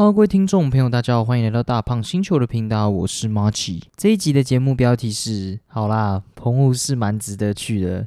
各位听众朋友，大家好，欢迎来到大胖星球的频道，我是 March。这一集的节目标题是：好啦，澎湖是蛮值得去的。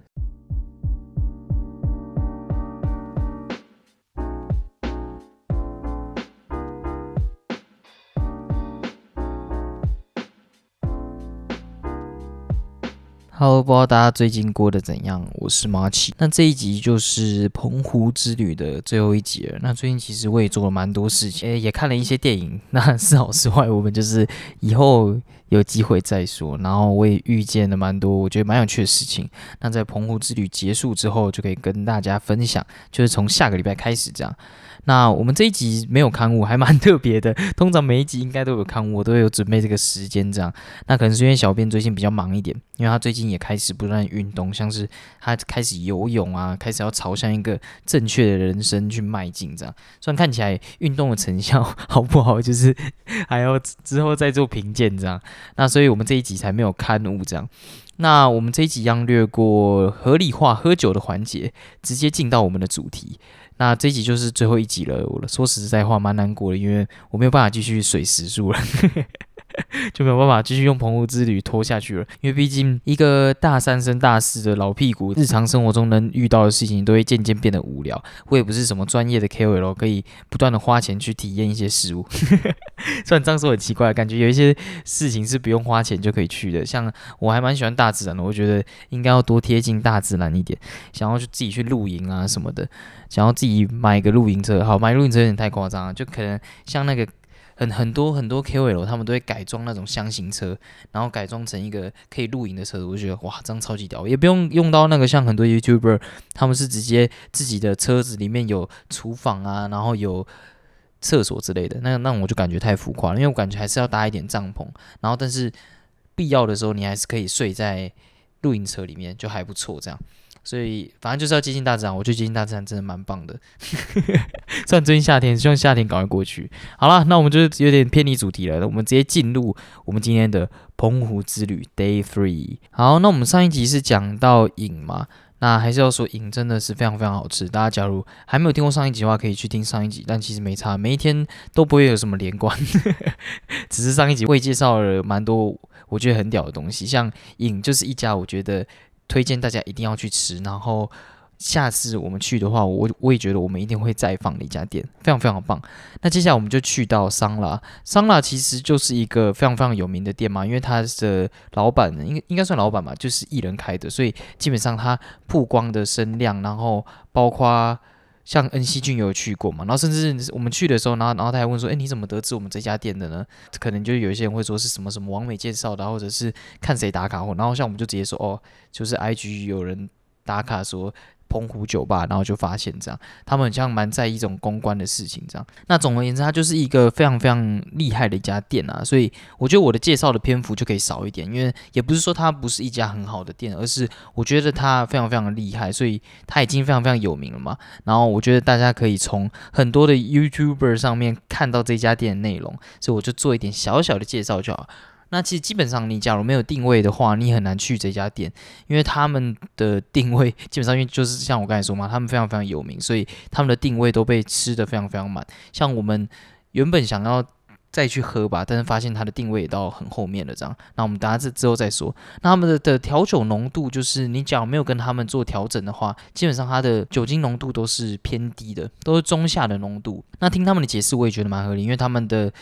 Hello，不知道大家最近过得怎样？我是马奇。那这一集就是澎湖之旅的最后一集了。那最近其实我也做了蛮多事情，也看了一些电影。那是好是坏，我们就是以后有机会再说。然后我也遇见了蛮多我觉得蛮有趣的事情。那在澎湖之旅结束之后，就可以跟大家分享，就是从下个礼拜开始这样。那我们这一集没有刊物，还蛮特别的。通常每一集应该都有刊物，我都有准备这个时间这样。那可能是因为小编最近比较忙一点，因为他最近也开始不断运动，像是他开始游泳啊，开始要朝向一个正确的人生去迈进这样。虽然看起来运动的成效好不好，就是 还要之后再做评鉴这样。那所以我们这一集才没有刊物这样。那我们这一集将略过合理化喝酒的环节，直接进到我们的主题。那这一集就是最后一集了。我说实在话，蛮难过的，因为我没有办法继续水时数了。就没有办法继续用澎湖之旅拖下去了，因为毕竟一个大三升大四的老屁股，日常生活中能遇到的事情都会渐渐变得无聊。我也不是什么专业的 KOL，可以不断的花钱去体验一些事物。虽然这样说很奇怪，感觉有一些事情是不用花钱就可以去的。像我还蛮喜欢大自然的，我觉得应该要多贴近大自然一点。想要去自己去露营啊什么的，想要自己买个露营车，好买露营车有点太夸张了，就可能像那个。很很多很多 KOL 他们都会改装那种箱型车，然后改装成一个可以露营的车子，我觉得哇，这样超级屌，也不用用到那个像很多 YouTuber，他们是直接自己的车子里面有厨房啊，然后有厕所之类的，那那我就感觉太浮夸了，因为我感觉还是要搭一点帐篷，然后但是必要的时候你还是可以睡在露营车里面，就还不错这样。所以反正就是要接近大自然，我觉得接近大自然真的蛮棒的。虽然最近夏天，希望夏天赶快过去。好了，那我们就有点偏离主题了，我们直接进入我们今天的澎湖之旅 Day Three。好，那我们上一集是讲到影嘛，那还是要说影真的是非常非常好吃。大家假如还没有听过上一集的话，可以去听上一集，但其实没差，每一天都不会有什么连贯，只是上一集会介绍了蛮多我觉得很屌的东西，像影就是一家我觉得。推荐大家一定要去吃，然后下次我们去的话，我我也觉得我们一定会再放的一家店，非常非常棒。那接下来我们就去到桑拉，桑拉其实就是一个非常非常有名的店嘛，因为它的老板应该应该算老板吧，就是艺人开的，所以基本上它曝光的声量，然后包括。像恩熙俊有去过嘛，然后甚至我们去的时候，然后然后他还问说，哎，你怎么得知我们这家店的呢？可能就有一些人会说是什么什么王美介绍的，或者是看谁打卡，或然后像我们就直接说，哦，就是 IG 有人打卡说。澎湖酒吧，然后就发现这样，他们像蛮在意一种公关的事情这样。那总而言之，它就是一个非常非常厉害的一家店啊，所以我觉得我的介绍的篇幅就可以少一点，因为也不是说它不是一家很好的店，而是我觉得它非常非常的厉害，所以它已经非常非常有名了嘛。然后我觉得大家可以从很多的 YouTuber 上面看到这家店的内容，所以我就做一点小小的介绍就好。那其实基本上，你假如没有定位的话，你很难去这家店，因为他们的定位 基本上，因为就是像我刚才说嘛，他们非常非常有名，所以他们的定位都被吃的非常非常满。像我们原本想要再去喝吧，但是发现它的定位也到很后面了，这样。那我们等下这之后再说。那他们的的调酒浓度，就是你假如没有跟他们做调整的话，基本上它的酒精浓度都是偏低的，都是中下的浓度。那听他们的解释，我也觉得蛮合理，因为他们的。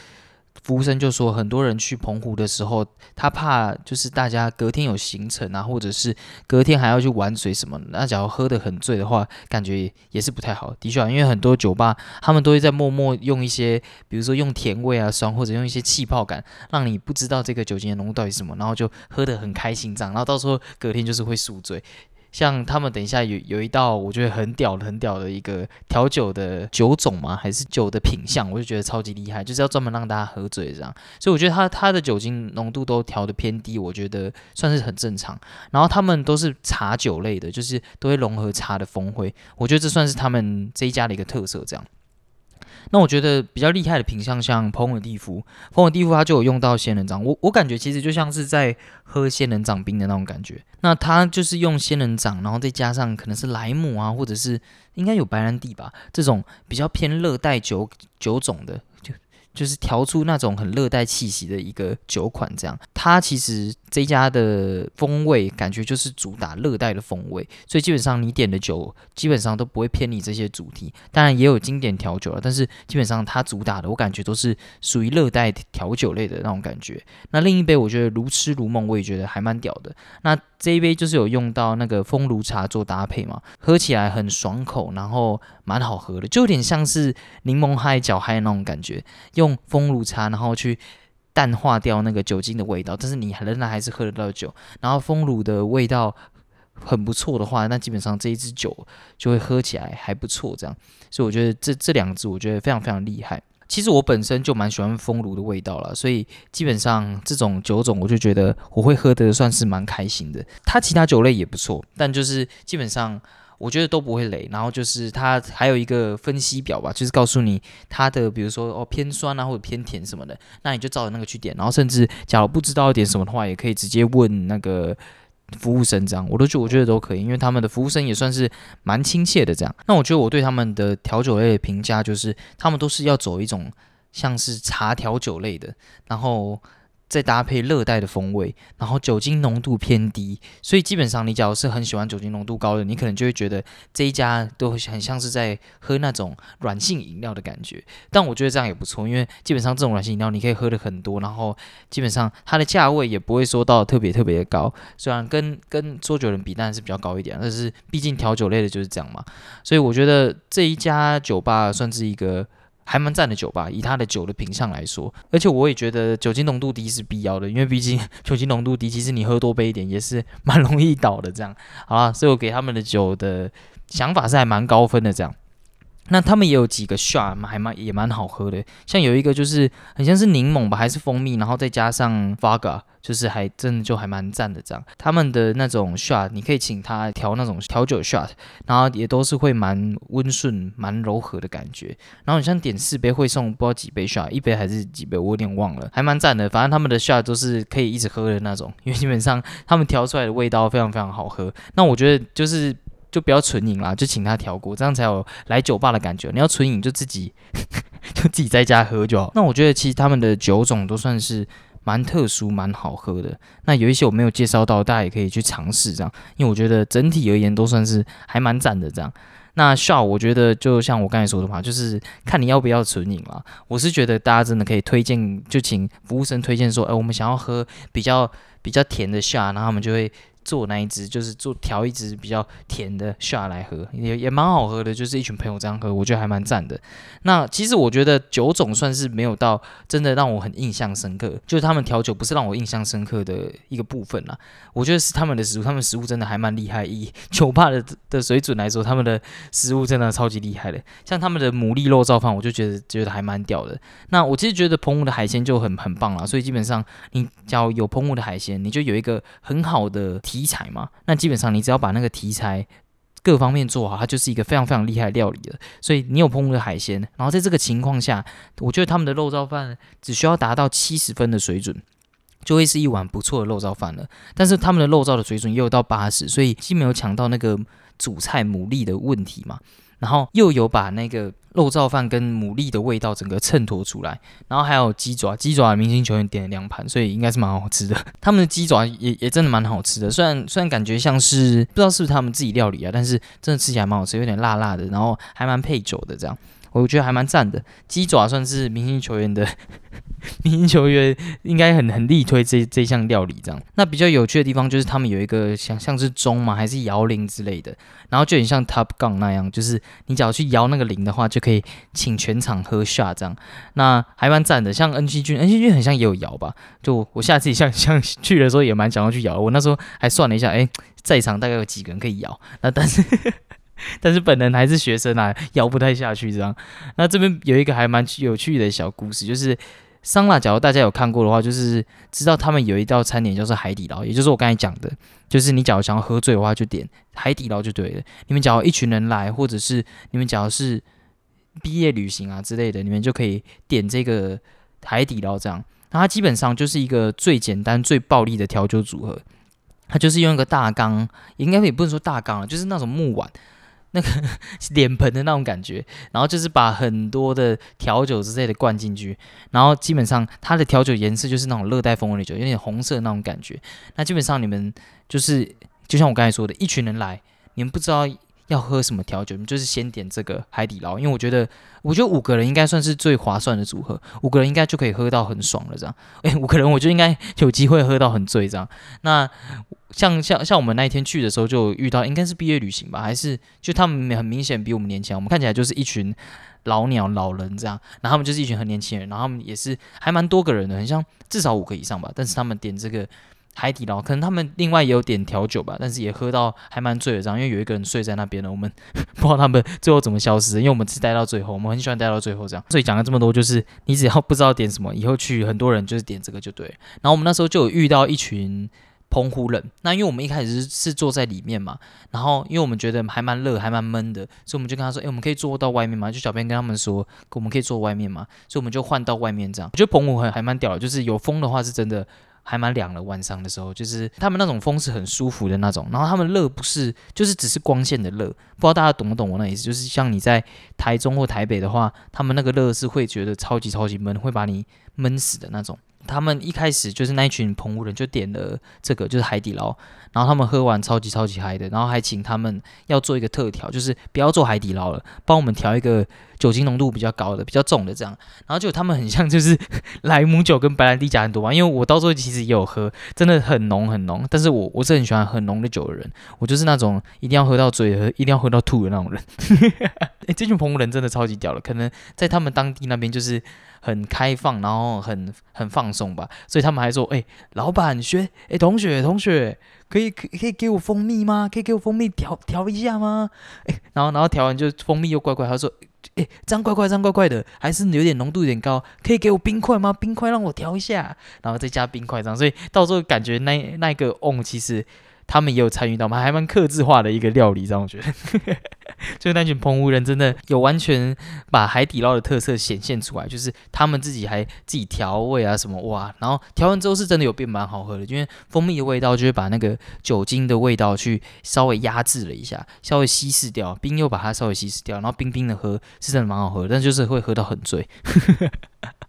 服务生就说，很多人去澎湖的时候，他怕就是大家隔天有行程啊，或者是隔天还要去玩水什么。那假如喝得很醉的话，感觉也是不太好。的确，因为很多酒吧他们都会在默默用一些，比如说用甜味啊、酸，或者用一些气泡感，让你不知道这个酒精的浓度到底是什么，然后就喝得很开心这样，然后到时候隔天就是会宿醉。像他们等一下有有一道我觉得很屌很屌的一个调酒的酒种嘛？还是酒的品相？我就觉得超级厉害，就是要专门让大家喝醉这样。所以我觉得它它的酒精浓度都调的偏低，我觉得算是很正常。然后他们都是茶酒类的，就是都会融合茶的风味，我觉得这算是他们这一家的一个特色这样。那我觉得比较厉害的品相，像蓬尔蒂夫，蓬尔蒂夫它就有用到仙人掌，我我感觉其实就像是在喝仙人掌冰的那种感觉。那它就是用仙人掌，然后再加上可能是莱姆啊，或者是应该有白兰地吧，这种比较偏热带酒酒种的，就是调出那种很热带气息的一个酒款。这样，它其实这家的风味感觉就是主打热带的风味，所以基本上你点的酒基本上都不会偏离这些主题。当然也有经典调酒了，但是基本上它主打的我感觉都是属于热带调酒类的那种感觉。那另一杯我觉得如痴如梦，我也觉得还蛮屌的。那这一杯就是有用到那个风炉茶做搭配嘛，喝起来很爽口，然后蛮好喝的，就有点像是柠檬嗨、脚嗨那种感觉。用风炉茶，然后去淡化掉那个酒精的味道，但是你仍然还是喝得到酒。然后风炉的味道很不错的话，那基本上这一支酒就会喝起来还不错。这样，所以我觉得这这两支我觉得非常非常厉害。其实我本身就蛮喜欢风炉的味道了，所以基本上这种酒种我就觉得我会喝的算是蛮开心的。它其他酒类也不错，但就是基本上我觉得都不会累。然后就是它还有一个分析表吧，就是告诉你它的比如说哦偏酸啊或者偏甜什么的，那你就照着那个去点。然后甚至假如不知道点什么的话，也可以直接问那个。服务生这样，我都觉我觉得都可以，因为他们的服务生也算是蛮亲切的这样。那我觉得我对他们的调酒类的评价就是，他们都是要走一种像是茶调酒类的，然后。再搭配热带的风味，然后酒精浓度偏低，所以基本上你假如是很喜欢酒精浓度高的，你可能就会觉得这一家都很像是在喝那种软性饮料的感觉。但我觉得这样也不错，因为基本上这种软性饮料你可以喝的很多，然后基本上它的价位也不会说到特别特别的高。虽然跟跟桌酒人比当然是比较高一点，但是毕竟调酒类的就是这样嘛。所以我觉得这一家酒吧算是一个。还蛮赞的酒吧，以他的酒的品相来说，而且我也觉得酒精浓度低是必要的，因为毕竟酒精浓度低，其实你喝多杯一点也是蛮容易倒的。这样，好了，所以我给他们的酒的想法是还蛮高分的。这样，那他们也有几个 shot 还蛮也蛮好喝的，像有一个就是很像是柠檬吧，还是蜂蜜，然后再加上 vodka。就是还真的就还蛮赞的这样，他们的那种 shot，你可以请他调那种调酒 shot，然后也都是会蛮温顺、蛮柔和的感觉。然后你像点四杯会送不知道几杯 shot，一杯还是几杯我有点忘了，还蛮赞的。反正他们的 shot 都是可以一直喝的那种，因为基本上他们调出来的味道非常非常好喝。那我觉得就是就不要纯饮啦，就请他调过，这样才有来酒吧的感觉。你要纯饮就自己 就自己在家喝就好。那我觉得其实他们的酒种都算是。蛮特殊，蛮好喝的。那有一些我没有介绍到，大家也可以去尝试这样，因为我觉得整体而言都算是还蛮赞的这样。那 shot 我觉得就像我刚才说的嘛，就是看你要不要纯饮啦。我是觉得大家真的可以推荐，就请服务生推荐说，哎，我们想要喝比较比较甜的笑然后他们就会。做那一支就是做调一支比较甜的下来喝，也也蛮好喝的，就是一群朋友这样喝，我觉得还蛮赞的。那其实我觉得酒种算是没有到真的让我很印象深刻，就是他们调酒不是让我印象深刻的一个部分啦。我觉得是他们的食物，他们食物真的还蛮厉害。以酒吧的的水准来说，他们的食物真的超级厉害的。像他们的牡蛎肉燥饭，我就觉得觉得还蛮屌的。那我其实觉得澎湖的海鲜就很很棒了，所以基本上你只要有澎湖的海鲜，你就有一个很好的。题材嘛，那基本上你只要把那个题材各方面做好，它就是一个非常非常厉害的料理了。所以你有碰过的海鲜，然后在这个情况下，我觉得他们的肉燥饭只需要达到七十分的水准，就会是一碗不错的肉燥饭了。但是他们的肉燥的水准也有到八十，所以既没有抢到那个主菜牡蛎的问题嘛。然后又有把那个肉燥饭跟牡蛎的味道整个衬托出来，然后还有鸡爪，鸡爪明星球员点了两盘，所以应该是蛮好吃的。他们的鸡爪也也真的蛮好吃的，虽然虽然感觉像是不知道是不是他们自己料理啊，但是真的吃起来蛮好吃，有点辣辣的，然后还蛮配酒的这样。我觉得还蛮赞的，鸡爪算是明星球员的 明星球员，应该很很力推这这项料理这样。那比较有趣的地方就是他们有一个像像是钟嘛，还是摇铃之类的，然后就很像 Top 杠那样，就是你只要去摇那个铃的话，就可以请全场喝下这样。那还蛮赞的，像 N 七君，N 七君很像也有摇吧？就我下次像像 去的时候也蛮想要去摇，我那时候还算了一下，哎，在场大概有几个人可以摇，那但是。但是本人还是学生啊，摇不太下去这样。那这边有一个还蛮有趣的小故事，就是桑拿，假如大家有看过的话，就是知道他们有一道餐点叫做海底捞，也就是我刚才讲的，就是你假如想要喝醉的话，就点海底捞就对了。你们假如一群人来，或者是你们假如是毕业旅行啊之类的，你们就可以点这个海底捞这样。那它基本上就是一个最简单、最暴力的调酒组合，它就是用一个大缸，应该也不能说大缸了，就是那种木碗。那个 脸盆的那种感觉，然后就是把很多的调酒之类的灌进去，然后基本上它的调酒颜色就是那种热带风味的酒，有点红色那种感觉。那基本上你们就是就像我刚才说的，一群人来，你们不知道要喝什么调酒，你就是先点这个海底捞，因为我觉得我觉得五个人应该算是最划算的组合，五个人应该就可以喝到很爽了这样。诶，五个人我就应该有机会喝到很醉这样。那像像像我们那一天去的时候，就遇到应该是毕业旅行吧，还是就他们很明显比我们年轻，我们看起来就是一群老鸟老人这样，然后他们就是一群很年轻人，然后他们也是还蛮多个人的，很像至少五个以上吧。但是他们点这个海底捞，可能他们另外也有点调酒吧，但是也喝到还蛮醉的这样，因为有一个人睡在那边了，我们不知道他们最后怎么消失，因为我们是待到最后，我们很喜欢待到最后这样。所以讲了这么多，就是你只要不知道点什么，以后去很多人就是点这个就对。然后我们那时候就有遇到一群。澎湖人，那因为我们一开始是坐在里面嘛，然后因为我们觉得还蛮热，还蛮闷的，所以我们就跟他说，哎，我们可以坐到外面吗？就小编跟他们说，我们可以坐外面嘛，所以我们就换到外面这样。我觉得澎湖还还蛮屌的，就是有风的话是真的还蛮凉的，晚上的时候就是他们那种风是很舒服的那种，然后他们热不是就是只是光线的热，不知道大家懂不懂我那意思？就是像你在台中或台北的话，他们那个热是会觉得超级超级闷，会把你闷死的那种。他们一开始就是那一群澎湖人就点了这个，就是海底捞，然后他们喝完超级超级嗨的，然后还请他们要做一个特调，就是不要做海底捞了，帮我们调一个酒精浓度比较高的、比较重的这样。然后就他们很像就是莱姆酒跟白兰地加很多嘛，因为我到时候其实也有喝，真的很浓很浓。但是我我是很喜欢很浓的酒的人，我就是那种一定要喝到醉、喝一定要喝到吐的那种人。这群澎湖人真的超级屌了，可能在他们当地那边就是。很开放，然后很很放松吧，所以他们还说：“哎，老板学，哎，同学同学，可以可可以给我蜂蜜吗？可以给我蜂蜜调调一下吗？”哎，然后然后调完就蜂蜜又怪怪，他说：“哎，这样怪怪，这样怪怪的，还是有点浓度有点高，可以给我冰块吗？冰块让我调一下，然后再加冰块这样，所以到时候感觉那那个哦其实。”他们也有参与到吗？还蛮克制化的一个料理，让我觉得，就那群澎湖人真的有完全把海底捞的特色显现出来，就是他们自己还自己调味啊什么哇，然后调完之后是真的有变蛮好喝的，因为蜂蜜的味道就是把那个酒精的味道去稍微压制了一下，稍微稀释掉，冰又把它稍微稀释掉，然后冰冰的喝是真的蛮好喝，但就是会喝到很醉。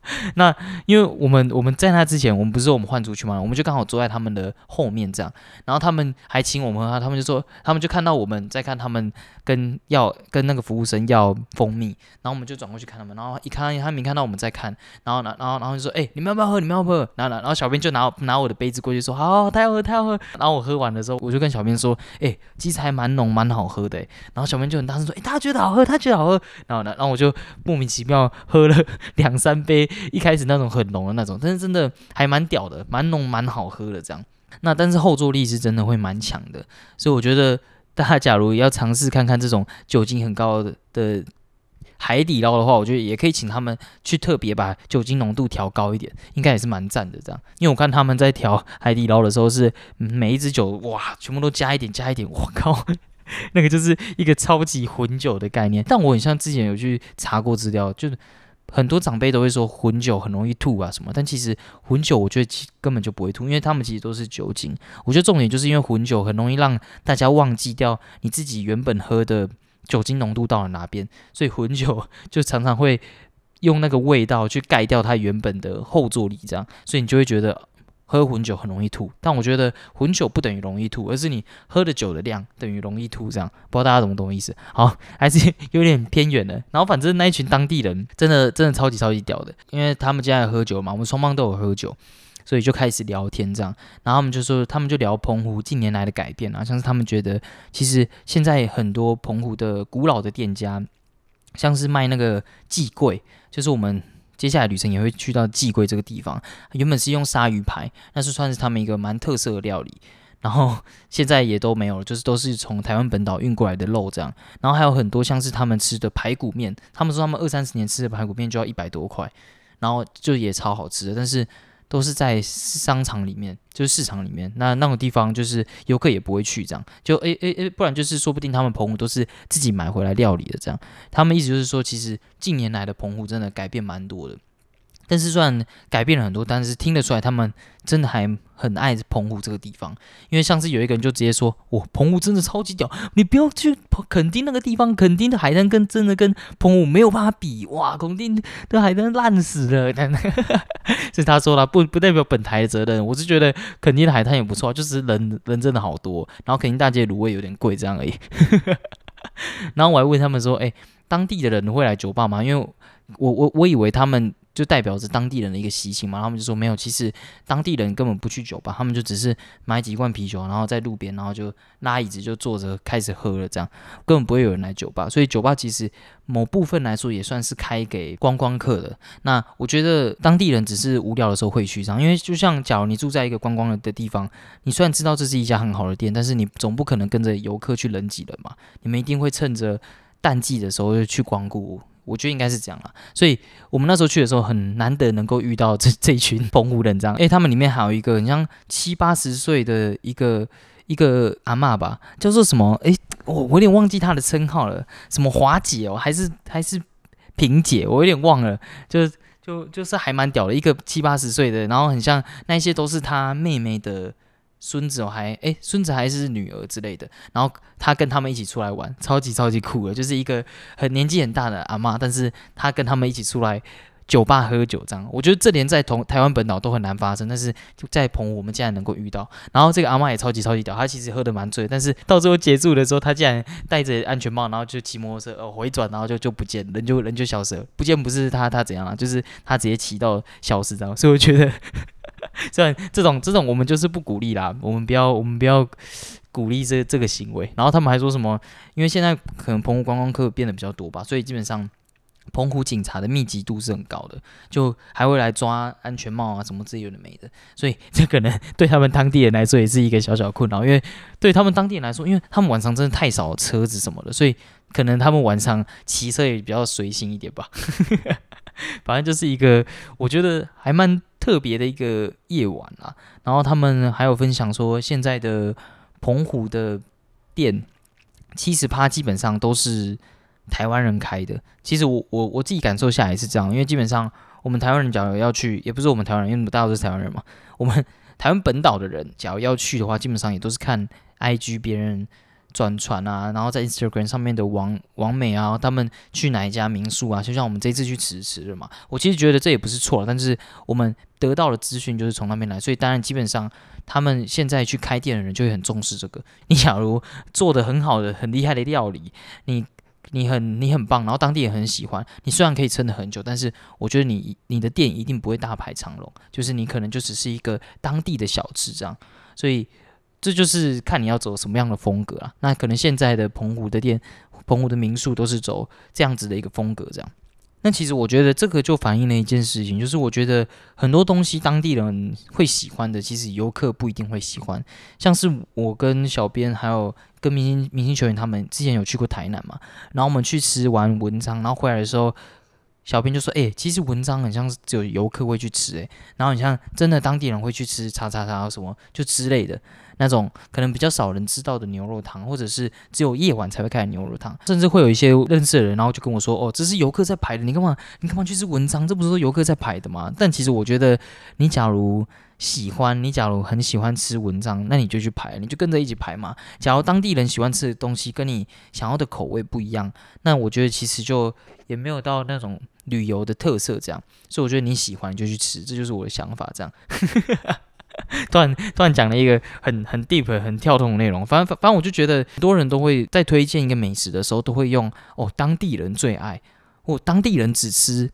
那因为我们我们在那之前，我们不是我们换出去嘛？我们就刚好坐在他们的后面这样，然后他们还请我们喝，他们就说他们就看到我们在看他们跟要跟那个服务生要蜂蜜，然后我们就转过去看他们，然后一看他没看到我们在看，然后呢，然后然后就说哎，你们要不要喝？你们要不要喝？然后然后小编就拿拿我的杯子过去说好，他要喝，他要喝。然后我喝完的时候，我就跟小编说，哎，其实还蛮浓，蛮好喝的。然后小编就很大声说，哎，他觉得好喝，他觉得好喝。然后呢，然后我就莫名其妙喝了 两三杯。一开始那种很浓的那种，但是真的还蛮屌的，蛮浓蛮好喝的这样。那但是后坐力是真的会蛮强的，所以我觉得大家假如要尝试看看这种酒精很高的的海底捞的话，我觉得也可以请他们去特别把酒精浓度调高一点，应该也是蛮赞的这样。因为我看他们在调海底捞的时候，是每一支酒哇，全部都加一点加一点，我靠，那个就是一个超级混酒的概念。但我很像之前有去查过资料，就是。很多长辈都会说混酒很容易吐啊什么，但其实混酒我觉得其根本就不会吐，因为他们其实都是酒精。我觉得重点就是因为混酒很容易让大家忘记掉你自己原本喝的酒精浓度到了哪边，所以混酒就常常会用那个味道去盖掉它原本的后坐力，这样，所以你就会觉得。喝混酒很容易吐，但我觉得混酒不等于容易吐，而是你喝的酒的量等于容易吐，这样不知道大家懂不懂意思？好，还是有点偏远的。然后反正那一群当地人真的真的超级超级屌的，因为他们家在喝酒嘛，我们双方都有喝酒，所以就开始聊天这样。然后他们就说，他们就聊澎湖近年来的改变啊，像是他们觉得其实现在很多澎湖的古老的店家，像是卖那个寄柜，就是我们。接下来旅程也会去到寄龟这个地方，原本是用鲨鱼排，那是算是他们一个蛮特色的料理，然后现在也都没有了，就是都是从台湾本岛运过来的肉这样，然后还有很多像是他们吃的排骨面，他们说他们二三十年吃的排骨面就要一百多块，然后就也超好吃的，但是。都是在商场里面，就是市场里面，那那种地方就是游客也不会去，这样就诶诶诶，不然就是说不定他们棚户都是自己买回来料理的，这样。他们意思就是说，其实近年来的棚户真的改变蛮多的。但是虽然改变了很多，但是听得出来他们真的还很爱澎湖这个地方。因为上次有一个人就直接说：“我澎湖真的超级屌，你不要去垦丁那个地方，垦丁的海滩跟真的跟澎湖没有办法比哇，垦丁的海滩烂死了。”是他说了，不不代表本台的责任。我是觉得垦丁的海滩也不错，就是人人真的好多，然后垦丁大街卤味有点贵这样而已。然后我还问他们说：“哎，当地的人会来酒吧吗？”因为我我我以为他们。就代表着当地人的一个习性嘛，他们就说没有，其实当地人根本不去酒吧，他们就只是买几罐啤酒，然后在路边，然后就拉椅子就坐着开始喝了，这样根本不会有人来酒吧。所以酒吧其实某部分来说也算是开给观光客的。那我觉得当地人只是无聊的时候会去这样，因为就像假如你住在一个观光的地方，你虽然知道这是一家很好的店，但是你总不可能跟着游客去人挤人嘛，你们一定会趁着淡季的时候就去光顾。我觉得应该是这样啦，所以我们那时候去的时候很难得能够遇到这这一群 澎湖人这样，诶，他们里面还有一个很像七八十岁的一个一个阿嬷吧，叫做什么？诶，我我有点忘记她的称号了，什么华姐哦，还是还是萍姐，我有点忘了，就就就是还蛮屌的一个七八十岁的，然后很像那些都是她妹妹的。孙子我，还哎，孙子还是女儿之类的，然后他跟他们一起出来玩，超级超级酷的，就是一个很年纪很大的阿妈，但是他跟他们一起出来酒吧喝酒，这样，我觉得这连在同台湾本岛都很难发生，但是就在澎湖我们竟然能够遇到，然后这个阿妈也超级超级屌，她其实喝的蛮醉，但是到最后结束的时候，她竟然戴着安全帽，然后就骑摩托车哦回转，然后就就不见人就人就消失了，不见不是她她怎样了，就是她直接骑到消失这样，所以我觉得。虽然这种这种我们就是不鼓励啦，我们不要我们不要鼓励这这个行为。然后他们还说什么？因为现在可能澎湖观光客变得比较多吧，所以基本上澎湖警察的密集度是很高的，就还会来抓安全帽啊什么之类的没的。所以这可能 对他们当地人来说也是一个小小困扰，因为对他们当地人来说，因为他们晚上真的太少车子什么的，所以可能他们晚上骑车也比较随性一点吧。反正就是一个我觉得还蛮。特别的一个夜晚啊，然后他们还有分享说，现在的澎湖的店七十趴基本上都是台湾人开的。其实我我我自己感受下来是这样，因为基本上我们台湾人假如要去，也不是我们台湾人，因为大家都是台湾人嘛。我们 台湾本岛的人假如要去的话，基本上也都是看 IG 别人。转传啊，然后在 Instagram 上面的王王美啊，他们去哪一家民宿啊？就像我们这次去迟迟了嘛，我其实觉得这也不是错，但是我们得到的资讯就是从那边来，所以当然基本上他们现在去开店的人就会很重视这个。你假如做的很好的、很厉害的料理，你你很你很棒，然后当地也很喜欢，你虽然可以撑得很久，但是我觉得你你的店一定不会大排长龙，就是你可能就只是一个当地的小吃这样，所以。这就是看你要走什么样的风格啊。那可能现在的澎湖的店、澎湖的民宿都是走这样子的一个风格，这样。那其实我觉得这个就反映了一件事情，就是我觉得很多东西当地人会喜欢的，其实游客不一定会喜欢。像是我跟小编还有跟明星明星球员他们之前有去过台南嘛，然后我们去吃完文章，然后回来的时候。小编就说：“哎，其实文章很像是只有游客会去吃，哎，然后你像真的当地人会去吃叉叉叉什么就之类的那种，可能比较少人知道的牛肉汤，或者是只有夜晚才会开的牛肉汤，甚至会有一些认识的人，然后就跟我说：哦，这是游客在排的，你干嘛？你干嘛去吃文章？这不是说游客在排的吗？但其实我觉得，你假如……喜欢你，假如很喜欢吃文章，那你就去排，你就跟着一起排嘛。假如当地人喜欢吃的东西跟你想要的口味不一样，那我觉得其实就也没有到那种旅游的特色这样。所以我觉得你喜欢就去吃，这就是我的想法。这样，突然突然讲了一个很很 deep 很跳动的内容。反正反正我就觉得很多人都会在推荐一个美食的时候，都会用哦当地人最爱或当地人只吃。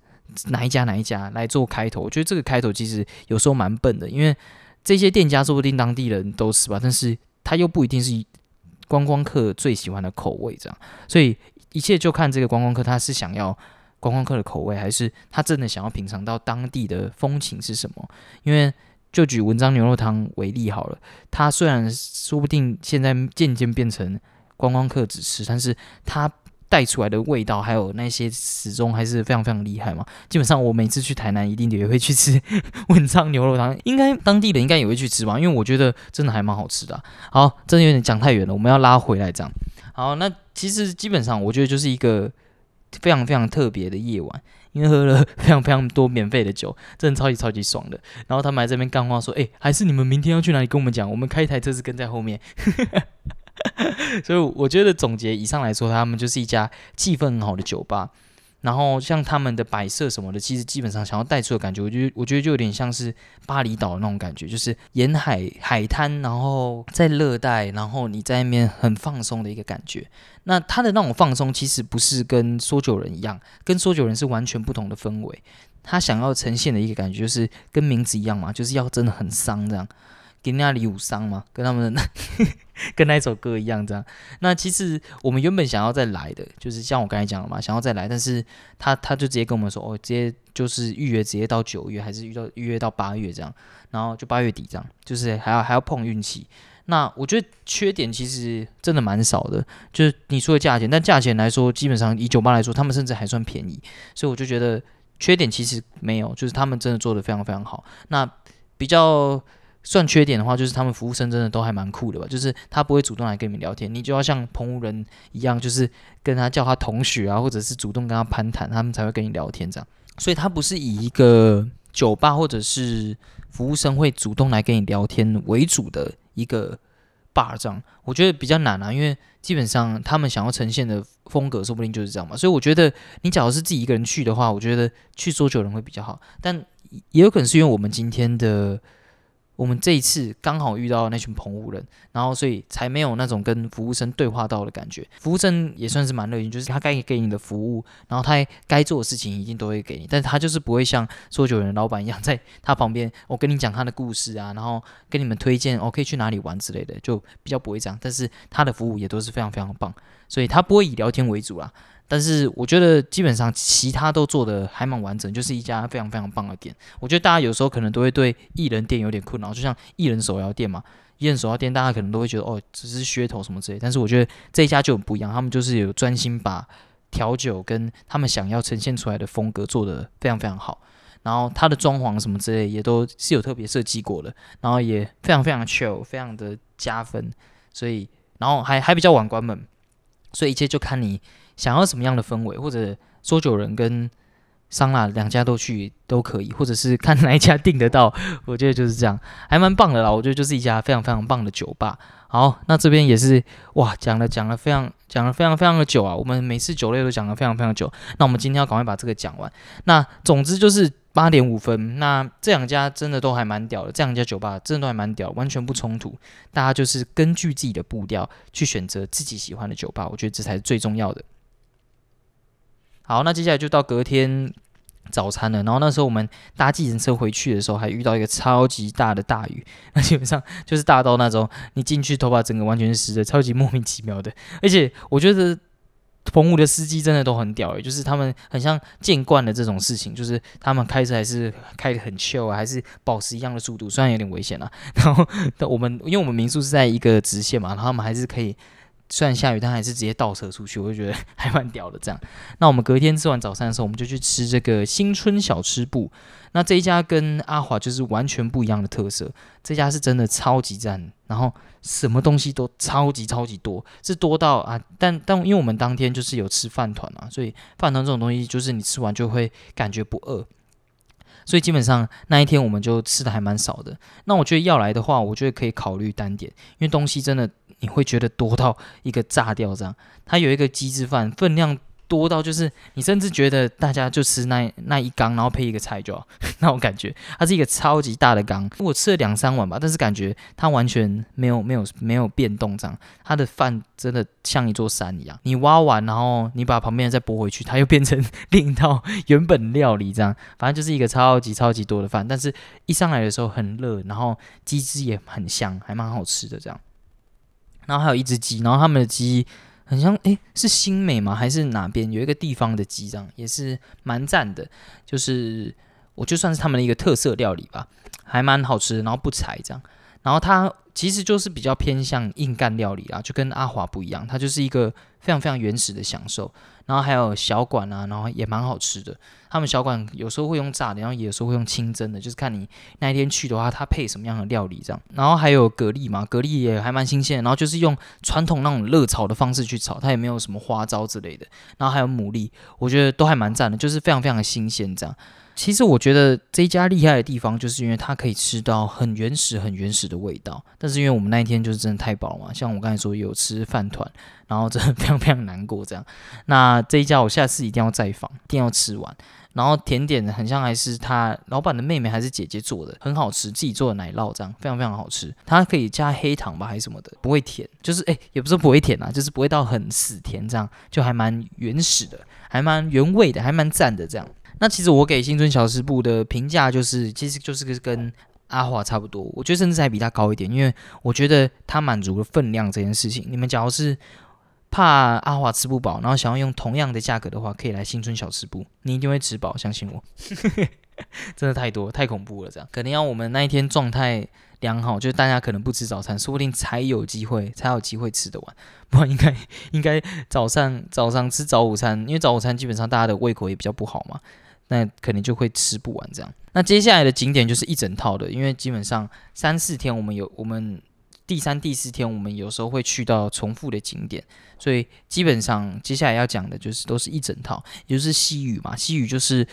哪一家哪一家来做开头？我觉得这个开头其实有时候蛮笨的，因为这些店家说不定当地人都吃吧，但是他又不一定是观光客最喜欢的口味，这样，所以一切就看这个观光客他是想要观光客的口味，还是他真的想要品尝到当地的风情是什么？因为就举文章牛肉汤为例好了，它虽然说不定现在渐渐变成观光客只吃，但是它。带出来的味道，还有那些始终还是非常非常厉害嘛。基本上我每次去台南，一定也会去吃 文昌牛肉汤，应该当地人应该也会去吃吧，因为我觉得真的还蛮好吃的。好，真的有点讲太远了，我们要拉回来这样。好，那其实基本上我觉得就是一个非常非常特别的夜晚，因因为喝了非常非常多免费的酒，真的超级超级爽的。然后他们还这边干话说：“哎，还是你们明天要去哪里跟我们讲？我们开一台车子跟在后面。” 所以我觉得总结以上来说，他们就是一家气氛很好的酒吧。然后像他们的摆设什么的，其实基本上想要带出的感觉，我觉得我觉得就有点像是巴厘岛的那种感觉，就是沿海海滩，然后在热带，然后你在那边很放松的一个感觉。那他的那种放松，其实不是跟说酒人一样，跟说酒人是完全不同的氛围。他想要呈现的一个感觉，就是跟名字一样嘛，就是要真的很丧这样。给那里五伤嘛，跟他们那 跟那一首歌一样这样。那其实我们原本想要再来的，就是像我刚才讲了嘛，想要再来，但是他他就直接跟我们说，哦，直接就是预约直接到九月，还是预到预约到八月这样，然后就八月底这样，就是还要还要碰运气。那我觉得缺点其实真的蛮少的，就是你说的价钱，但价钱来说，基本上以酒吧来说，他们甚至还算便宜，所以我就觉得缺点其实没有，就是他们真的做的非常非常好。那比较。算缺点的话，就是他们服务生真的都还蛮酷的吧，就是他不会主动来跟你们聊天，你就要像澎湖人一样，就是跟他叫他同学啊，或者是主动跟他攀谈，他们才会跟你聊天这样。所以，他不是以一个酒吧或者是服务生会主动来跟你聊天为主的一个 bar 这样。我觉得比较难啊，因为基本上他们想要呈现的风格，说不定就是这样嘛。所以，我觉得你假如是自己一个人去的话，我觉得去说酒人会比较好，但也有可能是因为我们今天的。我们这一次刚好遇到那群澎湖人，然后所以才没有那种跟服务生对话到的感觉。服务生也算是蛮热情，就是他该给你的服务，然后他该做的事情一定都会给你，但是他就是不会像说酒人老板一样，在他旁边我跟你讲他的故事啊，然后跟你们推荐我可以去哪里玩之类的，就比较不会这样。但是他的服务也都是非常非常棒，所以他不会以聊天为主啦。但是我觉得基本上其他都做的还蛮完整，就是一家非常非常棒的店。我觉得大家有时候可能都会对艺人店有点困扰，就像艺人手摇店嘛，艺人手摇店大家可能都会觉得哦，只是噱头什么之类。但是我觉得这一家就很不一样，他们就是有专心把调酒跟他们想要呈现出来的风格做的非常非常好。然后它的装潢什么之类也都是有特别设计过的，然后也非常非常 chill，非常的加分。所以然后还还比较晚关门，所以一切就看你。想要什么样的氛围，或者说酒人跟桑拿两家都去都可以，或者是看哪一家订得到，我觉得就是这样，还蛮棒的啦。我觉得就是一家非常非常棒的酒吧。好，那这边也是哇，讲了讲了非常讲了非常非常的久啊。我们每次酒类都讲了非常非常久，那我们今天要赶快把这个讲完。那总之就是八点五分，那这两家真的都还蛮屌的，这两家酒吧真的都还蛮屌，完全不冲突。大家就是根据自己的步调去选择自己喜欢的酒吧，我觉得这才是最重要的。好，那接下来就到隔天早餐了。然后那时候我们搭计程车回去的时候，还遇到一个超级大的大雨。那基本上就是大到那种你进去头发整个完全湿的，超级莫名其妙的。而且我觉得澎湖的司机真的都很屌诶，就是他们很像见惯了这种事情，就是他们开车还是开的很 chill 啊，还是保持一样的速度，虽然有点危险啊。然后我们因为我们民宿是在一个直线嘛，然后他们还是可以。虽然下雨，但还是直接倒车出去，我就觉得 还蛮屌的。这样，那我们隔天吃完早餐的时候，我们就去吃这个新春小吃部。那这一家跟阿华就是完全不一样的特色，这家是真的超级赞，然后什么东西都超级超级多，是多到啊！但但因为我们当天就是有吃饭团嘛，所以饭团这种东西就是你吃完就会感觉不饿，所以基本上那一天我们就吃的还蛮少的。那我觉得要来的话，我觉得可以考虑单点，因为东西真的。你会觉得多到一个炸掉这样，它有一个鸡汁饭，分量多到就是你甚至觉得大家就吃那那一缸，然后配一个菜就好，那种感觉。它是一个超级大的缸，我吃了两三碗吧，但是感觉它完全没有没有没有变动这样。它的饭真的像一座山一样，你挖完然后你把旁边再拨回去，它又变成另一道原本料理这样。反正就是一个超级超级多的饭，但是一上来的时候很热，然后鸡汁也很香，还蛮好吃的这样。然后还有一只鸡，然后他们的鸡很像，诶，是新美吗？还是哪边有一个地方的鸡这样，也是蛮赞的。就是我就算是他们的一个特色料理吧，还蛮好吃，然后不柴这样。然后它其实就是比较偏向硬干料理啊，就跟阿华不一样，它就是一个非常非常原始的享受。然后还有小馆啊，然后也蛮好吃的。他们小馆有时候会用炸的，然后有时候会用清蒸的，就是看你那一天去的话，它配什么样的料理这样。然后还有蛤蜊嘛，蛤蜊也还蛮新鲜，然后就是用传统那种热炒的方式去炒，它也没有什么花招之类的。然后还有牡蛎，我觉得都还蛮赞的，就是非常非常的新鲜这样。其实我觉得这一家厉害的地方，就是因为它可以吃到很原始、很原始的味道。但是因为我们那一天就是真的太饱了嘛，像我刚才说有吃饭团，然后真的非常非常难过这样。那这一家我下次一定要再访，一定要吃完。然后甜点很像还是他老板的妹妹还是姐姐做的，很好吃，自己做的奶酪这样非常非常好吃。它可以加黑糖吧还是什么的，不会甜，就是哎也不是不会甜啊，就是不会到很死甜这样，就还蛮原始的，还蛮原味的，还蛮赞的这样。那其实我给新村小吃部的评价就是，其实就是跟阿华差不多，我觉得甚至还比他高一点，因为我觉得他满足了分量这件事情。你们假如是怕阿华吃不饱，然后想要用同样的价格的话，可以来新村小吃部，你一定会吃饱，相信我。真的太多太恐怖了，这样肯定要我们那一天状态良好，就是大家可能不吃早餐，说不定才有机会才有机会吃得完，不然应该应该早上早上吃早午餐，因为早午餐基本上大家的胃口也比较不好嘛，那可能就会吃不完这样。那接下来的景点就是一整套的，因为基本上三四天我们有我们第三第四天我们有时候会去到重复的景点，所以基本上接下来要讲的就是都是一整套，也就是西语嘛，西语就是。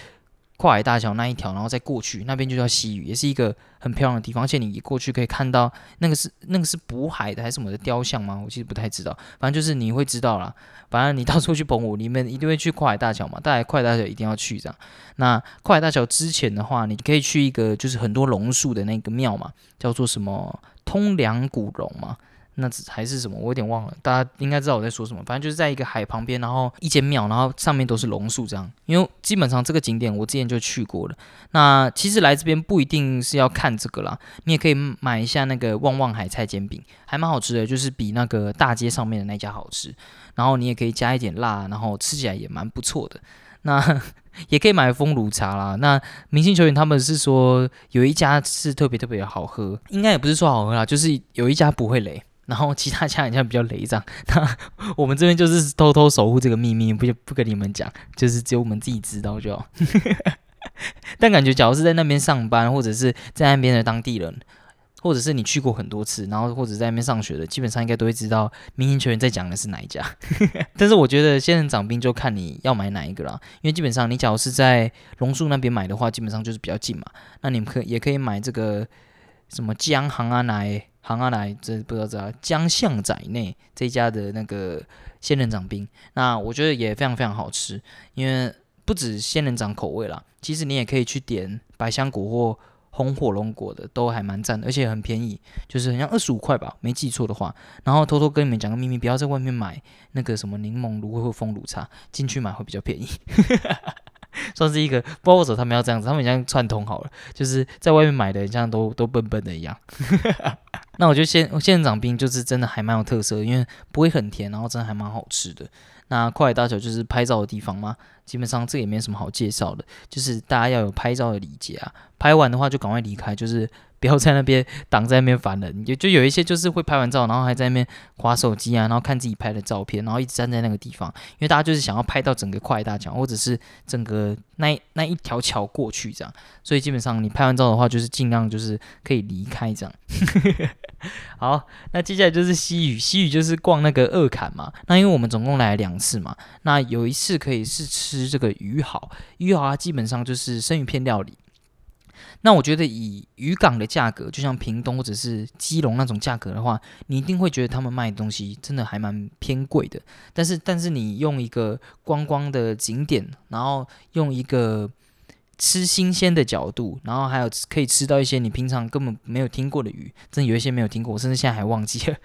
跨海大桥那一条，然后再过去，那边就叫西屿，也是一个很漂亮的地方。而且你一过去可以看到那个是那个是渤海的还是什么的雕像吗？我其实不太知道。反正就是你会知道啦。反正你到时候去澎湖，你们一定会去跨海大桥嘛。大概跨海大桥一定要去这样。那跨海大桥之前的话，你可以去一个就是很多榕树的那个庙嘛，叫做什么通梁古榕嘛。那还是什么？我有点忘了，大家应该知道我在说什么。反正就是在一个海旁边，然后一间庙，然后上面都是榕树这样。因为基本上这个景点我之前就去过了。那其实来这边不一定是要看这个啦，你也可以买一下那个旺旺海菜煎饼，还蛮好吃的，就是比那个大街上面的那家好吃。然后你也可以加一点辣，然后吃起来也蛮不错的。那 也可以买风炉茶啦。那明星球员他们是说有一家是特别特别好喝，应该也不是说好喝啦，就是有一家不会雷。然后其他家好像比较雷这样，那我们这边就是偷偷守护这个秘密，不不跟你们讲，就是只有我们自己知道就。但感觉，假如是在那边上班，或者是在那边的当地人，或者是你去过很多次，然后或者在那边上学的，基本上应该都会知道明星球员在讲的是哪一家。但是我觉得仙人掌冰就看你要买哪一个了，因为基本上你假如是在榕树那边买的话，基本上就是比较近嘛。那你们可也可以买这个什么江行啊奶。行啊来，这不知道道江巷仔内这家的那个仙人掌冰，那我觉得也非常非常好吃，因为不止仙人掌口味啦，其实你也可以去点百香果或红火龙果的，都还蛮赞的，而且很便宜，就是好像二十五块吧，没记错的话。然后偷偷跟你们讲个秘密，不要在外面买那个什么柠檬芦荟或风乳茶，进去买会比较便宜。算是一个，不知道为什么他们要这样子，他们像串通好了，就是在外面买的，像都都笨笨的一样。那我觉得仙仙人掌冰就是真的还蛮有特色，因为不会很甜，然后真的还蛮好吃的。那跨海大桥就是拍照的地方吗，基本上这也没什么好介绍的，就是大家要有拍照的礼节啊，拍完的话就赶快离开，就是。不要在那边挡在那边烦人，也就有一些就是会拍完照，然后还在那边划手机啊，然后看自己拍的照片，然后一直站在那个地方，因为大家就是想要拍到整个跨海大桥，或者是整个那那一条桥过去这样，所以基本上你拍完照的话，就是尽量就是可以离开这样。好，那接下来就是西屿，西屿就是逛那个二坎嘛，那因为我们总共来了两次嘛，那有一次可以是吃这个鱼好，鱼好它基本上就是生鱼片料理。那我觉得以渔港的价格，就像屏东或者是基隆那种价格的话，你一定会觉得他们卖的东西真的还蛮偏贵的。但是，但是你用一个观光的景点，然后用一个吃新鲜的角度，然后还有可以吃到一些你平常根本没有听过的鱼，真的有一些没有听过，我甚至现在还忘记了。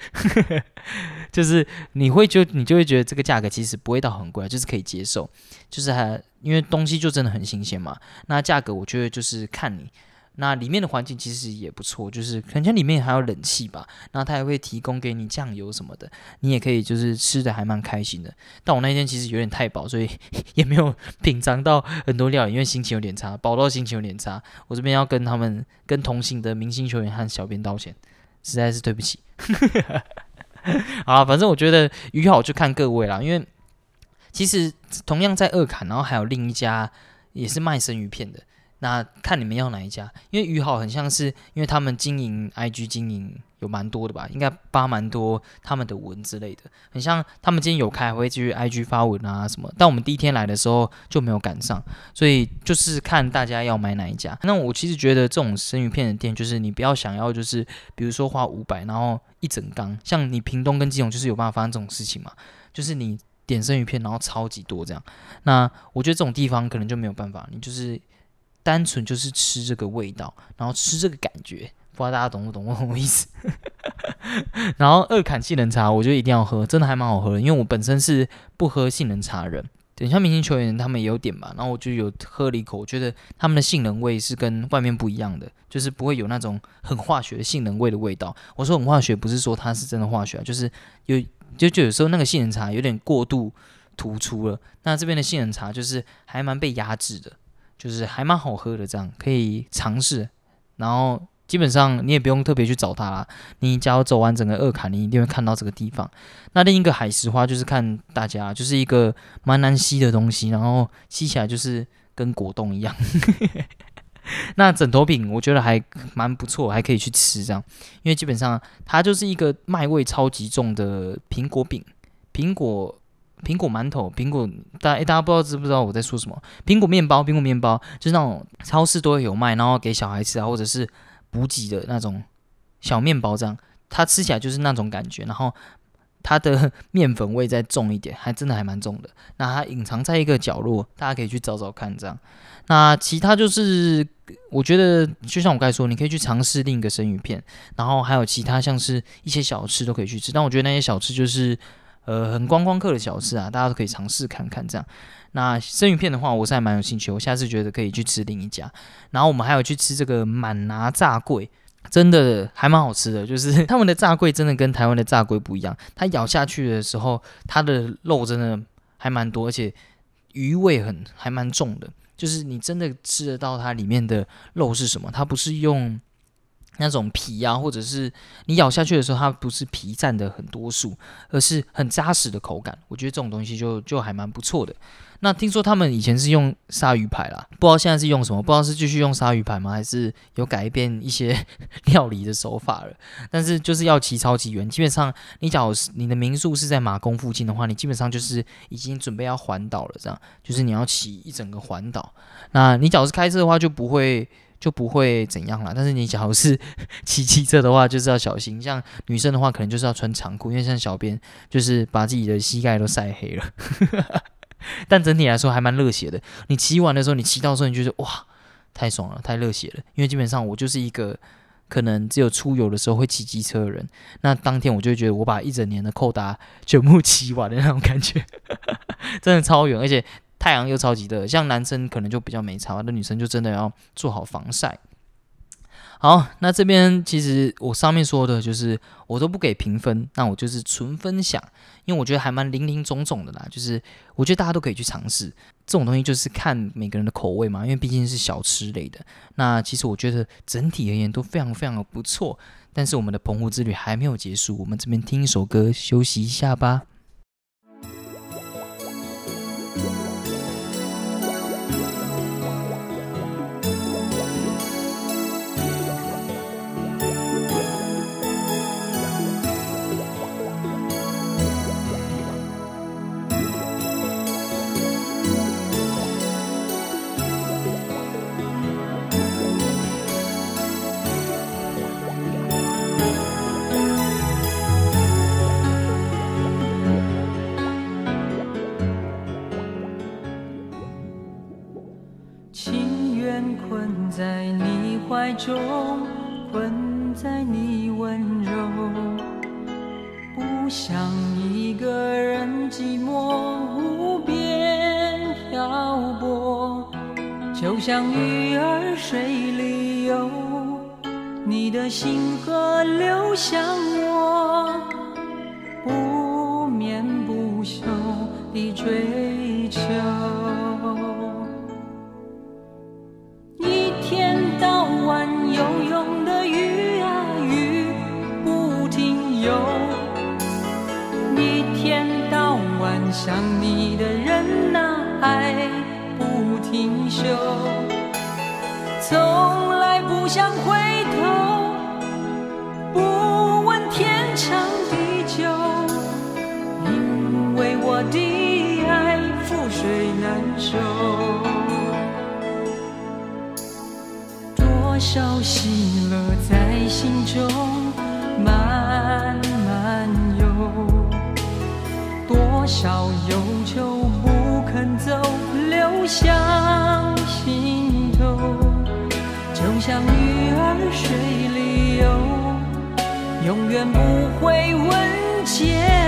就是你会就你就会觉得这个价格其实不会到很贵，就是可以接受，就是还因为东西就真的很新鲜嘛。那价格我觉得就是看你。那里面的环境其实也不错，就是可能里面还有冷气吧，然后他还会提供给你酱油什么的，你也可以就是吃的还蛮开心的。但我那天其实有点太饱，所以也没有品尝到很多料理，因为心情有点差，饱到心情有点差。我这边要跟他们跟同行的明星球员和小编道歉，实在是对不起。好，反正我觉得鱼好就看各位啦，因为。其实同样在二坎，然后还有另一家也是卖生鱼片的。那看你们要哪一家，因为鱼好很像是，因为他们经营 IG 经营有蛮多的吧，应该发蛮多他们的文之类的，很像他们今天有开会去 IG 发文啊什么，但我们第一天来的时候就没有赶上，所以就是看大家要买哪一家。那我其实觉得这种生鱼片的店，就是你不要想要就是比如说花五百，然后一整缸，像你屏东跟基隆就是有办法发生这种事情嘛，就是你点生鱼片然后超级多这样，那我觉得这种地方可能就没有办法，你就是。单纯就是吃这个味道，然后吃这个感觉，不知道大家懂不懂我什么意思？然后二坎杏仁茶，我觉得一定要喝，真的还蛮好喝的。因为我本身是不喝杏仁茶的人，等一下明星球员他们也有点吧，然后我就有喝了一口，我觉得他们的杏仁味是跟外面不一样的，就是不会有那种很化学的杏仁味的味道。我说很化学，不是说它是真的化学，就是有就就有时候那个杏仁茶有点过度突出了，那这边的杏仁茶就是还蛮被压制的。就是还蛮好喝的，这样可以尝试。然后基本上你也不用特别去找它啦，你只要走完整个二卡，你一定会看到这个地方。那另一个海石花就是看大家，就是一个蛮难吸的东西，然后吸起来就是跟果冻一样。那枕头饼我觉得还蛮不错，还可以去吃这样，因为基本上它就是一个麦味超级重的苹果饼，苹果。苹果馒头，苹果大家大家不知道知不知道我在说什么？苹果面包，苹果面包就是那种超市都会有卖，然后给小孩吃啊，或者是补给的那种小面包这样，它吃起来就是那种感觉，然后它的面粉味再重一点，还真的还蛮重的。那它隐藏在一个角落，大家可以去找找看这样。那其他就是我觉得，就像我刚才说，你可以去尝试另一个生鱼片，然后还有其他像是一些小吃都可以去吃，但我觉得那些小吃就是。呃，很观光客的小吃啊，大家都可以尝试看看这样。那生鱼片的话，我是还蛮有兴趣，我下次觉得可以去吃另一家。然后我们还有去吃这个满拿炸桂，真的还蛮好吃的。就是 他们的炸桂真的跟台湾的炸桂不一样，它咬下去的时候，它的肉真的还蛮多，而且鱼味很还蛮重的。就是你真的吃得到它里面的肉是什么，它不是用。那种皮啊，或者是你咬下去的时候，它不是皮占的很多数，而是很扎实的口感。我觉得这种东西就就还蛮不错的。那听说他们以前是用鲨鱼排啦，不知道现在是用什么？不知道是继续用鲨鱼排吗？还是有改变一些 料理的手法了？但是就是要骑超级远，基本上你假如你的民宿是在马公附近的话，你基本上就是已经准备要环岛了，这样就是你要骑一整个环岛。那你假如是开车的话，就不会。就不会怎样了，但是你假如是 骑机车的话，就是要小心。像女生的话，可能就是要穿长裤，因为像小编就是把自己的膝盖都晒黑了。但整体来说还蛮热血的。你骑完的时候，你骑到时候，你觉得哇，太爽了，太热血了。因为基本上我就是一个可能只有出游的时候会骑机车的人，那当天我就觉得我把一整年的扣打全部骑完的那种感觉，真的超远，而且。太阳又超级热，像男生可能就比较没差，那女生就真的要做好防晒。好，那这边其实我上面说的就是我都不给评分，那我就是纯分享，因为我觉得还蛮零零总总的啦。就是我觉得大家都可以去尝试这种东西，就是看每个人的口味嘛，因为毕竟是小吃类的。那其实我觉得整体而言都非常非常的不错。但是我们的澎湖之旅还没有结束，我们这边听一首歌休息一下吧。星河流向永远不会问结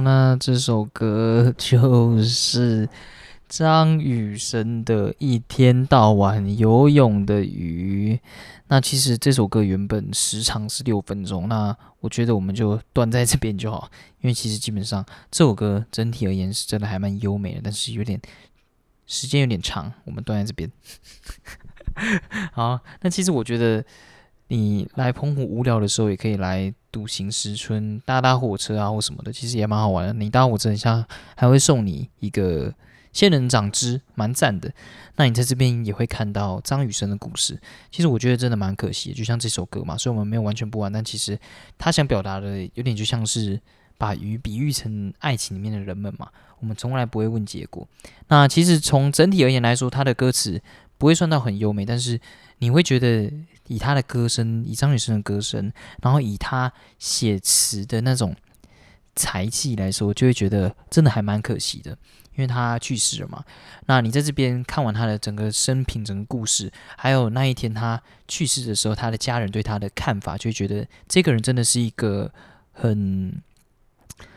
那这首歌就是张雨生的《一天到晚游泳的鱼》。那其实这首歌原本时长是六分钟，那我觉得我们就断在这边就好，因为其实基本上这首歌整体而言是真的还蛮优美的，但是有点时间有点长，我们断在这边。好，那其实我觉得你来澎湖无聊的时候，也可以来独行石村搭搭火车啊或什么的，其实也蛮好玩的。你搭火车，很像还会送你一个仙人掌汁，蛮赞的。那你在这边也会看到张雨生的故事。其实我觉得真的蛮可惜，就像这首歌嘛，所以我们没有完全不完，但其实他想表达的有点就像是把鱼比喻成爱情里面的人们嘛。我们从来不会问结果。那其实从整体而言来说，他的歌词不会算到很优美，但是你会觉得以他的歌声，以张雨生的歌声，然后以他写词的那种才气来说，就会觉得真的还蛮可惜的，因为他去世了嘛。那你在这边看完他的整个生平、整个故事，还有那一天他去世的时候，他的家人对他的看法，就会觉得这个人真的是一个很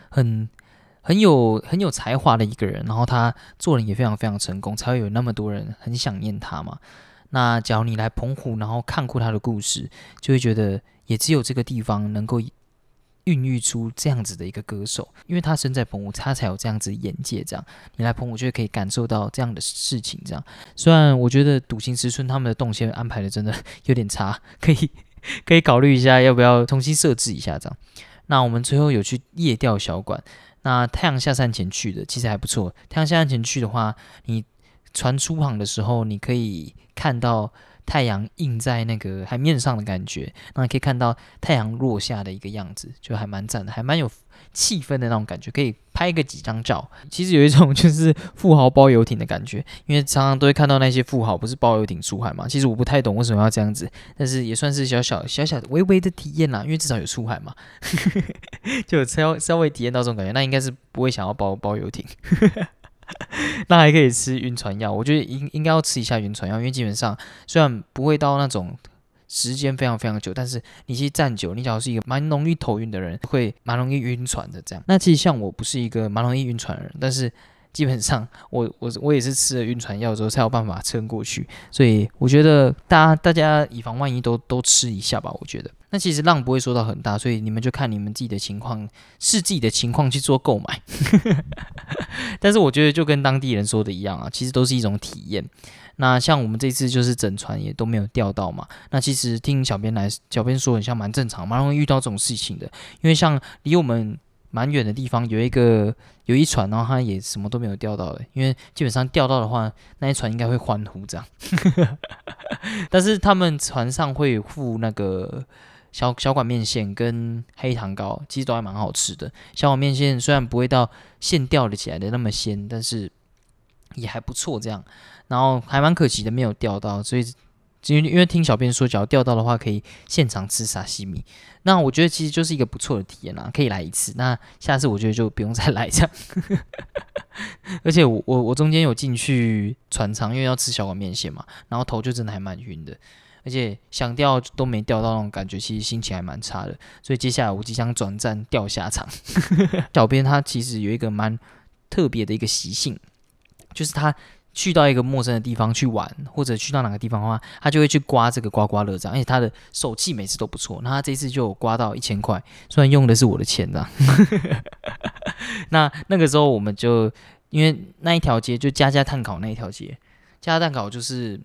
很很有很有才华的一个人，然后他做人也非常非常成功，才会有那么多人很想念他嘛。那假如你来澎湖，然后看过他的故事，就会觉得也只有这个地方能够孕育出这样子的一个歌手，因为他身在澎湖，他才有这样子眼界。这样你来澎湖，就可以感受到这样的事情。这样虽然我觉得笃行石村他们的动线安排的真的有点差，可以可以考虑一下要不要重新设置一下这样。那我们最后有去夜钓小馆，那太阳下山前去的，其实还不错。太阳下山前去的话，你船出航的时候，你可以。看到太阳映在那个海面上的感觉，那可以看到太阳落下的一个样子，就还蛮赞的，还蛮有气氛的那种感觉，可以拍个几张照。其实有一种就是富豪包游艇的感觉，因为常常都会看到那些富豪不是包游艇出海嘛。其实我不太懂为什么要这样子，但是也算是小小小小的微微的体验啦，因为至少有出海嘛，就稍稍微体验到这种感觉，那应该是不会想要包包游艇。那还可以吃晕船药，我觉得应应该要吃一下晕船药，因为基本上虽然不会到那种时间非常非常久，但是你其实站久，你假如是一个蛮容易头晕的人，会蛮容易晕船的。这样，那其实像我不是一个蛮容易晕船的人，但是基本上我我我也是吃了晕船药之后才有办法撑过去，所以我觉得大家大家以防万一都都吃一下吧，我觉得。那其实浪不会说到很大，所以你们就看你们自己的情况，是自己的情况去做购买。但是我觉得就跟当地人说的一样啊，其实都是一种体验。那像我们这次就是整船也都没有钓到嘛。那其实听小编来，小编说很像蛮正常，蛮容易遇到这种事情的。因为像离我们蛮远的地方有一个有一船，然后他也什么都没有钓到的。因为基本上钓到的话，那一船应该会欢呼这样。但是他们船上会附那个。小小管面线跟黑糖糕其实都还蛮好吃的。小管面线虽然不会到线钓的起来的那么鲜，但是也还不错。这样，然后还蛮可惜的没有钓到，所以因为因为听小编说，只要钓到的话可以现场吃沙西米。那我觉得其实就是一个不错的体验啦，可以来一次。那下次我觉得就不用再来这样。而且我我我中间有进去船舱，因为要吃小碗面线嘛，然后头就真的还蛮晕的。而且想钓都没钓到那种感觉，其实心情还蛮差的。所以接下来我即将转战钓虾场。小编他其实有一个蛮特别的一个习性，就是他去到一个陌生的地方去玩，或者去到哪个地方的话，他就会去刮这个刮刮乐章。而且他的手气每次都不错。那他这次就刮到一千块，虽然用的是我的钱呢。那那个时候我们就因为那一条街就家家碳烤那一条街，家家碳烤就是。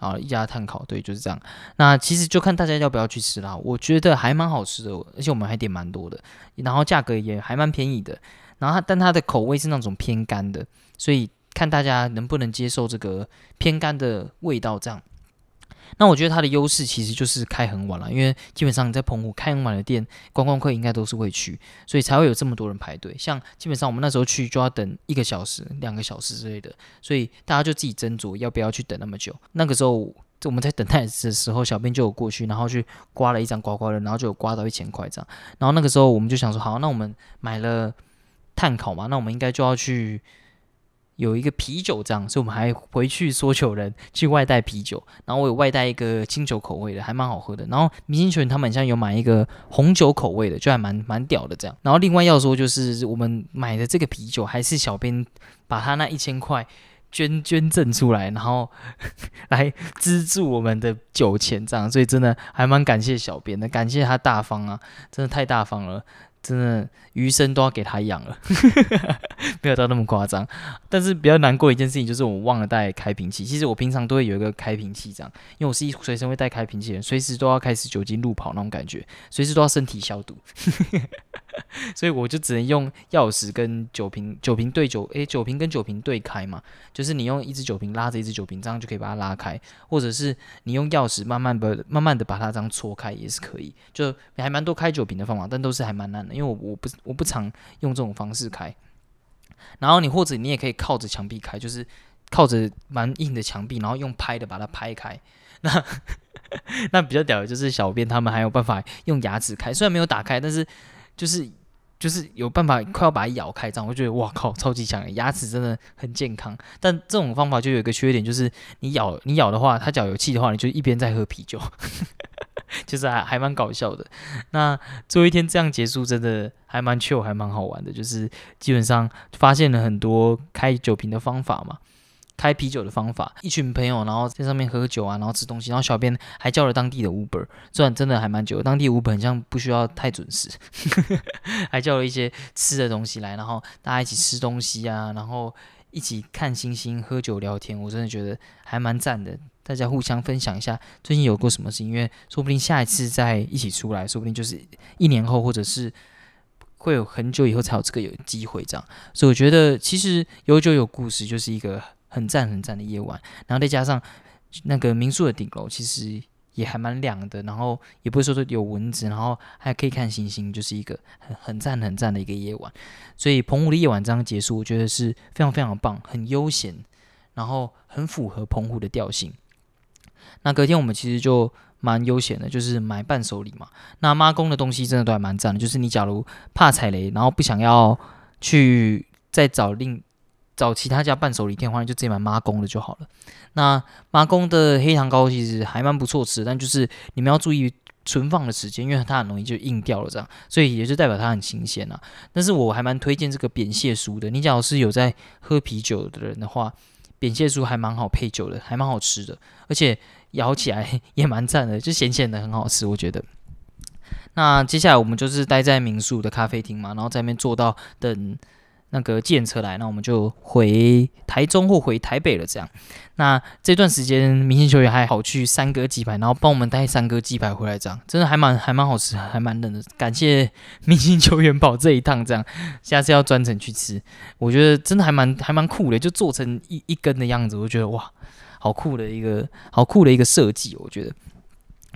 啊，一家碳烤，对，就是这样。那其实就看大家要不要去吃啦。我觉得还蛮好吃的，而且我们还点蛮多的，然后价格也还蛮便宜的。然后它，但它的口味是那种偏干的，所以看大家能不能接受这个偏干的味道，这样。那我觉得它的优势其实就是开很晚了，因为基本上你在澎湖开很晚的店，观光客应该都是会去，所以才会有这么多人排队。像基本上我们那时候去就要等一个小时、两个小时之类的，所以大家就自己斟酌要不要去等那么久。那个时候我们在等待的时候，小编就有过去，然后去刮了一张刮刮乐，然后就有刮到一千块这样。然后那个时候我们就想说，好，那我们买了碳烤嘛，那我们应该就要去。有一个啤酒这样，所以我们还回去说求人去外带啤酒，然后我有外带一个清酒口味的，还蛮好喝的。然后明星球员他们好像有买一个红酒口味的，就还蛮蛮屌的这样。然后另外要说就是我们买的这个啤酒，还是小编把他那一千块捐 捐赠出来，然后来资助我们的酒钱这样，所以真的还蛮感谢小编的，感谢他大方啊，真的太大方了。真的余生都要给他养了，没有到那么夸张。但是比较难过一件事情就是我忘了带开瓶器。其实我平常都会有一个开瓶器，这样，因为我是一随身会带开瓶器的人，随时都要开始酒精路跑那种感觉，随时都要身体消毒。所以我就只能用钥匙跟酒瓶，酒瓶对酒，诶，酒瓶跟酒瓶对开嘛，就是你用一只酒瓶拉着一只酒瓶，这样就可以把它拉开，或者是你用钥匙慢慢的、慢慢的把它这样搓开也是可以，就还蛮多开酒瓶的方法，但都是还蛮难的，因为我我不我不常用这种方式开。然后你或者你也可以靠着墙壁开，就是靠着蛮硬的墙壁，然后用拍的把它拍开。那 那比较屌的就是小编他们还有办法用牙齿开，虽然没有打开，但是。就是就是有办法快要把它咬开，这样我觉得哇靠，超级强，牙齿真的很健康。但这种方法就有一个缺点，就是你咬你咬的话，它脚有气的话，你就一边在喝啤酒，就是还还蛮搞笑的。那最后一天这样结束，真的还蛮 chill，还蛮好玩的。就是基本上发现了很多开酒瓶的方法嘛，开啤酒的方法。一群朋友，然后在上面喝酒啊，然后吃东西，然后小编还叫了当地的 Uber，虽然真的还蛮久，当地 Uber 好像不需要太准时，还叫了一些吃的东西来，然后大家一起吃东西啊，然后一起看星星、喝酒、聊天，我真的觉得还蛮赞的。大家互相分享一下最近有过什么事，因为说不定下一次再一起出来，说不定就是一年后，或者是会有很久以后才有这个有机会这样。所以我觉得其实有酒有故事就是一个很赞很赞的夜晚，然后再加上那个民宿的顶楼其实也还蛮亮的，然后也不是说有蚊子，然后还可以看星星，就是一个很很赞很赞的一个夜晚。所以澎湖的夜晚这样结束，我觉得是非常非常棒，很悠闲，然后很符合澎湖的调性。那隔天我们其实就蛮悠闲的，就是买伴手礼嘛。那妈公的东西真的都还蛮赞的，就是你假如怕踩雷，然后不想要去再找另找其他家伴手礼店的话，就直接买妈公的就好了。那妈公的黑糖糕其实还蛮不错吃，但就是你们要注意存放的时间，因为它很容易就硬掉了这样，所以也就代表它很新鲜啊。但是我还蛮推荐这个扁蟹酥的，你假如是有在喝啤酒的人的话，扁蟹酥还蛮好配酒的，还蛮好吃的，而且。咬起来也蛮赞的，就咸咸的，很好吃，我觉得。那接下来我们就是待在民宿的咖啡厅嘛，然后在那边坐到等那个建车来，那我们就回台中或回台北了。这样，那这段时间明星球员还好去三哥鸡排，然后帮我们带三哥鸡排回来，这样真的还蛮还蛮好吃，还蛮嫩的。感谢明星球员跑这一趟，这样下次要专程去吃，我觉得真的还蛮还蛮酷的，就做成一一根的样子，我觉得哇。好酷的一个，好酷的一个设计，我觉得。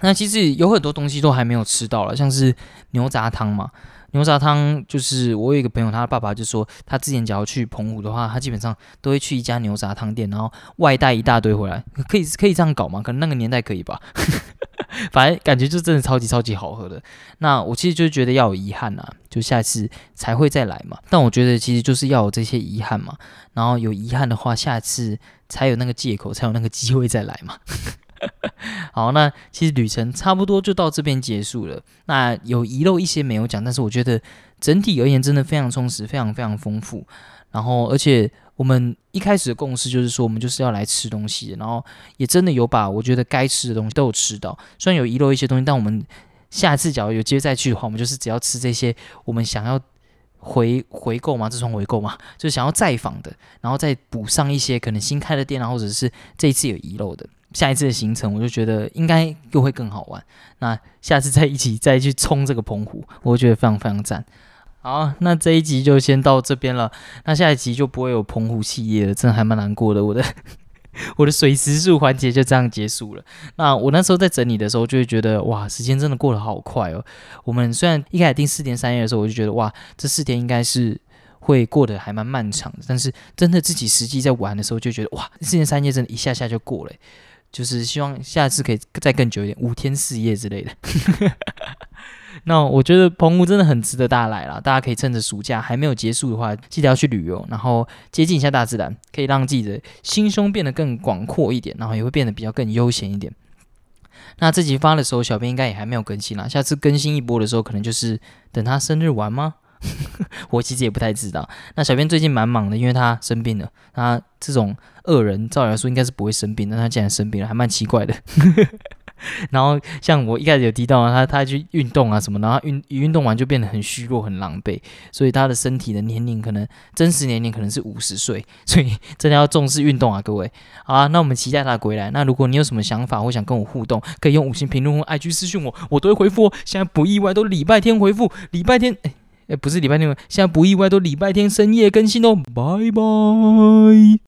那其实有很多东西都还没有吃到了，像是牛杂汤嘛。牛杂汤就是我有一个朋友，他的爸爸就说，他之前只要去澎湖的话，他基本上都会去一家牛杂汤店，然后外带一大堆回来。可以可以这样搞吗？可能那个年代可以吧。反正感觉就真的超级超级好喝的。那我其实就觉得要有遗憾啊，就下次才会再来嘛。但我觉得其实就是要有这些遗憾嘛，然后有遗憾的话，下次。才有那个借口，才有那个机会再来嘛。好，那其实旅程差不多就到这边结束了。那有遗漏一些没有讲，但是我觉得整体而言真的非常充实，非常非常丰富。然后，而且我们一开始的共识就是说，我们就是要来吃东西，然后也真的有把我觉得该吃的东西都有吃到。虽然有遗漏一些东西，但我们下次假如有机会再去的话，我们就是只要吃这些我们想要。回回购嘛，这算回购嘛，就想要再访的，然后再补上一些可能新开的店啊，或者是这一次有遗漏的，下一次的行程我就觉得应该又会更好玩。那下次再一起再去冲这个澎湖，我觉得非常非常赞。好，那这一集就先到这边了，那下一集就不会有澎湖系列了，真的还蛮难过的，我的。我的水时数环节就这样结束了。那我那时候在整理的时候，就会觉得哇，时间真的过得好快哦。我们虽然一开始定四天三夜的时候，我就觉得哇，这四天应该是会过得还蛮漫长的。但是真的自己实际在玩的时候，就觉得哇，四天三夜真的一下下就过了。就是希望下次可以再更久一点，五天四夜之类的。那我觉得澎湖真的很值得大家来了，大家可以趁着暑假还没有结束的话，记得要去旅游，然后接近一下大自然，可以让自己的心胸变得更广阔一点，然后也会变得比较更悠闲一点。那这集发的时候，小编应该也还没有更新啦，下次更新一波的时候，可能就是等他生日玩吗？我其实也不太知道。那小编最近蛮忙的，因为他生病了。他这种恶人，照理来说应该是不会生病，但他竟然生病了，还蛮奇怪的。然后像我一开始有提到啊他，他去运动啊什么，然后运运动完就变得很虚弱、很狼狈，所以他的身体的年龄可能真实年龄可能是五十岁，所以真的要重视运动啊，各位。好啊，那我们期待他归来。那如果你有什么想法或想跟我互动，可以用五星评论或 IG 私讯我，我都会回复哦。现在不意外都礼拜天回复，礼拜天 哎哎不是礼拜天，现在不意外都礼拜天深夜更新哦。拜拜。